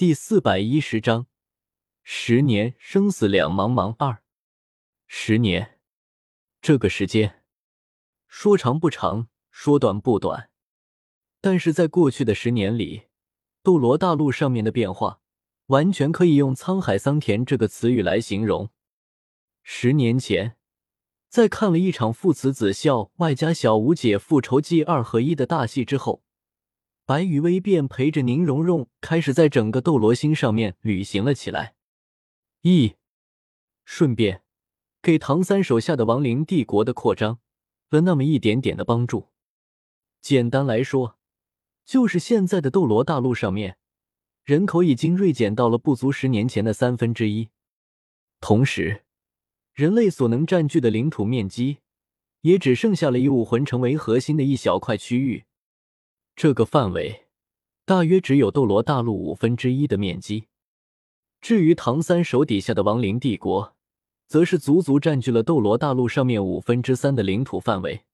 第四百一十章，十年生死两茫茫二。十年，这个时间说长不长，说短不短。但是在过去的十年里，斗罗大陆上面的变化，完全可以用“沧海桑田”这个词语来形容。十年前，在看了一场父慈子孝外加小吴姐复仇记二合一的大戏之后。白羽薇便陪着宁荣荣开始在整个斗罗星上面旅行了起来，一顺便给唐三手下的亡灵帝国的扩张了那么一点点的帮助。简单来说，就是现在的斗罗大陆上面人口已经锐减到了不足十年前的三分之一，同时人类所能占据的领土面积也只剩下了以武魂城为核心的一小块区域。这个范围大约只有斗罗大陆五分之一的面积。至于唐三手底下的亡灵帝国，则是足足占据了斗罗大陆上面五分之三的领土范围。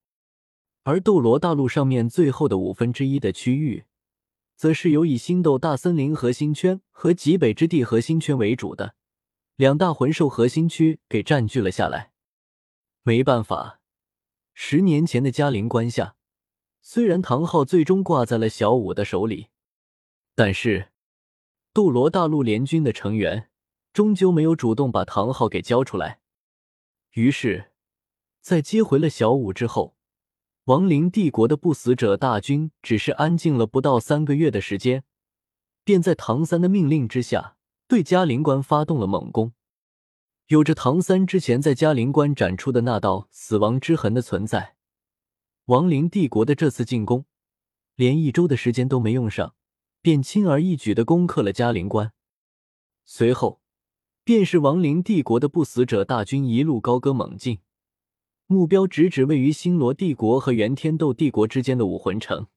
而斗罗大陆上面最后的五分之一的区域，则是由以星斗大森林核心圈和极北之地核心圈为主的两大魂兽核心区给占据了下来。没办法，十年前的嘉陵关下。虽然唐昊最终挂在了小五的手里，但是斗罗大陆联军的成员终究没有主动把唐昊给交出来。于是，在接回了小五之后，亡灵帝国的不死者大军只是安静了不到三个月的时间，便在唐三的命令之下对嘉陵关发动了猛攻。有着唐三之前在嘉陵关展出的那道死亡之痕的存在。亡灵帝国的这次进攻，连一周的时间都没用上，便轻而易举的攻克了嘉陵关。随后，便是亡灵帝国的不死者大军一路高歌猛进，目标直指位于星罗帝国和元天斗帝国之间的武魂城。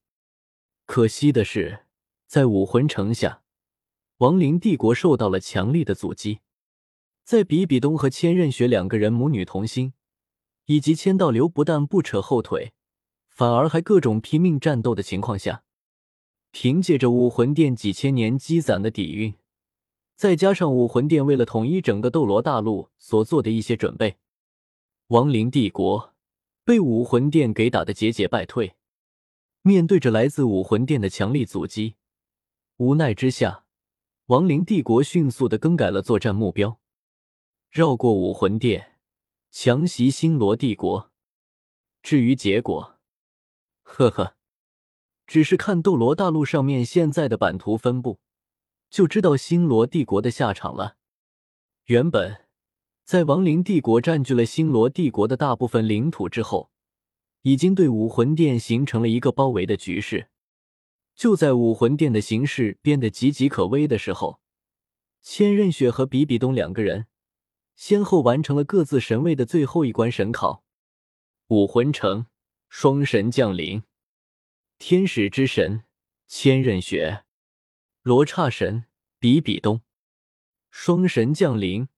可惜的是，在武魂城下，亡灵帝国受到了强力的阻击。在比比东和千仞雪两个人母女同心，以及千道流不但不扯后腿。反而还各种拼命战斗的情况下，凭借着武魂殿几千年积攒的底蕴，再加上武魂殿为了统一整个斗罗大陆所做的一些准备，亡灵帝国被武魂殿给打得节节败退。面对着来自武魂殿的强力阻击，无奈之下，亡灵帝国迅速的更改了作战目标，绕过武魂殿，强袭星罗帝国。至于结果，呵呵，只是看斗罗大陆上面现在的版图分布，就知道星罗帝国的下场了。原本在亡灵帝国占据了星罗帝国的大部分领土之后，已经对武魂殿形成了一个包围的局势。就在武魂殿的形势变得岌岌可危的时候，千仞雪和比比东两个人先后完成了各自神位的最后一关神考，武魂城。双神降临，天使之神千仞雪，罗刹神比比东，双神降临，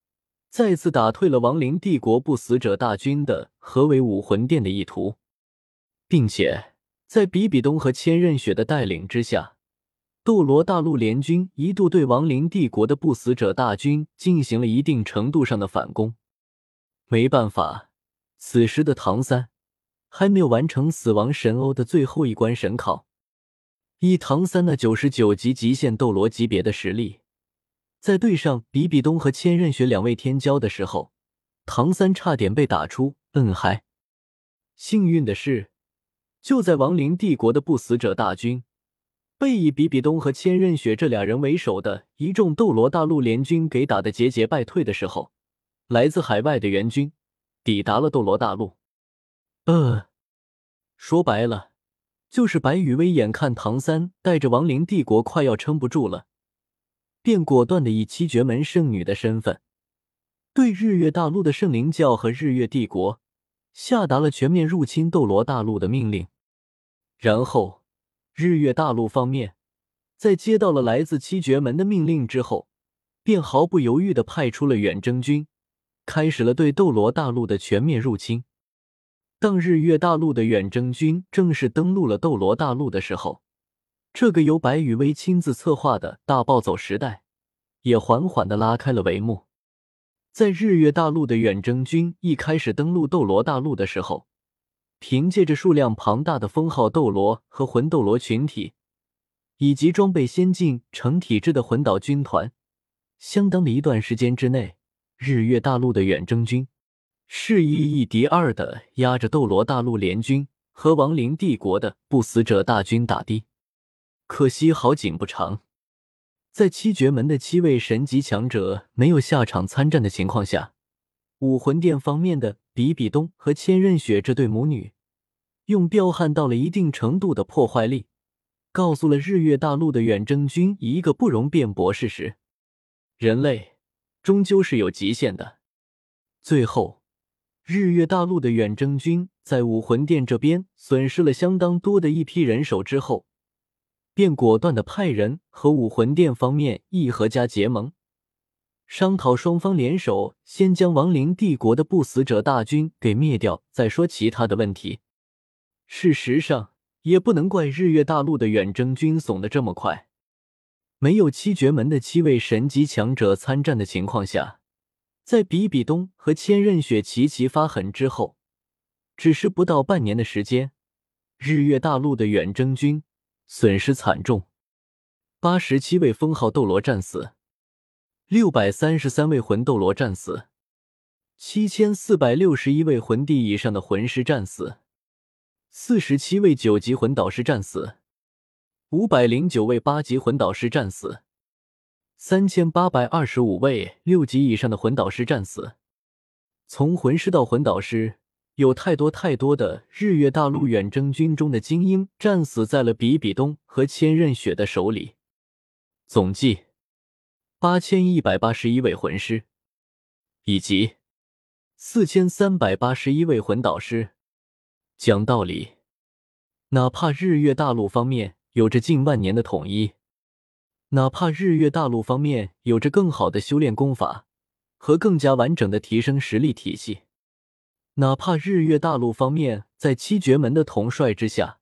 再次打退了亡灵帝国不死者大军的合围武魂殿的意图，并且在比比东和千仞雪的带领之下，斗罗大陆联军一度对亡灵帝国的不死者大军进行了一定程度上的反攻。没办法，此时的唐三。还没有完成死亡神欧的最后一关神考，以唐三那九十九级极限斗罗级别的实力，在对上比比东和千仞雪两位天骄的时候，唐三差点被打出嗯嗨。幸运的是，就在亡灵帝国的不死者大军被以比比东和千仞雪这俩人为首的一众斗罗大陆联军给打得节节败退的时候，来自海外的援军抵达了斗罗大陆。呃，说白了，就是白羽薇眼看唐三带着亡灵帝国快要撑不住了，便果断的以七绝门圣女的身份，对日月大陆的圣灵教和日月帝国下达了全面入侵斗罗大陆的命令。然后，日月大陆方面在接到了来自七绝门的命令之后，便毫不犹豫的派出了远征军，开始了对斗罗大陆的全面入侵。当日月大陆的远征军正式登陆了斗罗大陆的时候，这个由白羽薇亲自策划的大暴走时代也缓缓的拉开了帷幕。在日月大陆的远征军一开始登陆斗罗大陆的时候，凭借着数量庞大的封号斗罗和魂斗罗群体，以及装备先进、成体制的魂岛军团，相当的一段时间之内，日月大陆的远征军是以一敌二的压着斗罗大陆联军和亡灵帝国的不死者大军打的。可惜好景不长。在七绝门的七位神级强者没有下场参战的情况下，武魂殿方面的比比东和千仞雪这对母女，用彪悍到了一定程度的破坏力，告诉了日月大陆的远征军一个不容辩驳事实：人类终究是有极限的。最后，日月大陆的远征军在武魂殿这边损失了相当多的一批人手之后。便果断的派人和武魂殿方面议和加结盟，商讨双方联手，先将亡灵帝国的不死者大军给灭掉，再说其他的问题。事实上，也不能怪日月大陆的远征军怂的这么快。没有七绝门的七位神级强者参战的情况下，在比比东和千仞雪齐齐发狠之后，只是不到半年的时间，日月大陆的远征军。损失惨重，八十七位封号斗罗战死，六百三十三位魂斗罗战死，七千四百六十一位魂帝以上的魂师战死，四十七位九级魂导师战死，五百零九位八级魂导师战死，三千八百二十五位六级以上的魂导师战死。从魂师到魂导师。有太多太多的日月大陆远征军中的精英战死在了比比东和千仞雪的手里，总计八千一百八十一位魂师，以及四千三百八十一位魂导师。讲道理，哪怕日月大陆方面有着近万年的统一，哪怕日月大陆方面有着更好的修炼功法和更加完整的提升实力体系。哪怕日月大陆方面在七绝门的统帅之下，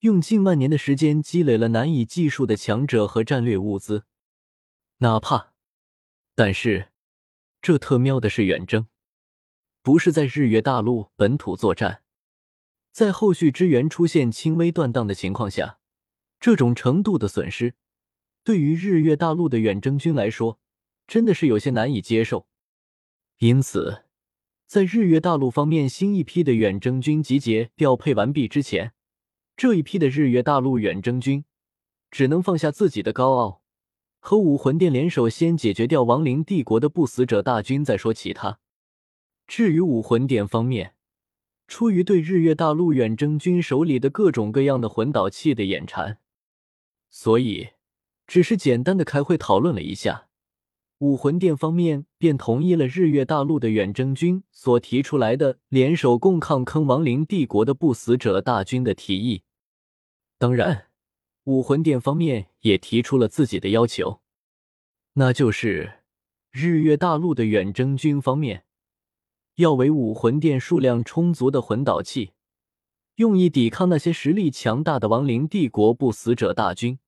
用近万年的时间积累了难以计数的强者和战略物资，哪怕，但是，这特喵的是远征，不是在日月大陆本土作战，在后续支援出现轻微断档的情况下，这种程度的损失，对于日月大陆的远征军来说，真的是有些难以接受，因此。在日月大陆方面，新一批的远征军集结调配完毕之前，这一批的日月大陆远征军只能放下自己的高傲，和武魂殿联手，先解决掉亡灵帝国的不死者大军，再说其他。至于武魂殿方面，出于对日月大陆远征军手里的各种各样的魂导器的眼馋，所以只是简单的开会讨论了一下。武魂殿方面便同意了日月大陆的远征军所提出来的联手共抗坑亡灵帝国的不死者大军的提议。当然，武魂殿方面也提出了自己的要求，那就是日月大陆的远征军方面要为武魂殿数量充足的魂导器，用以抵抗那些实力强大的亡灵帝国不死者大军。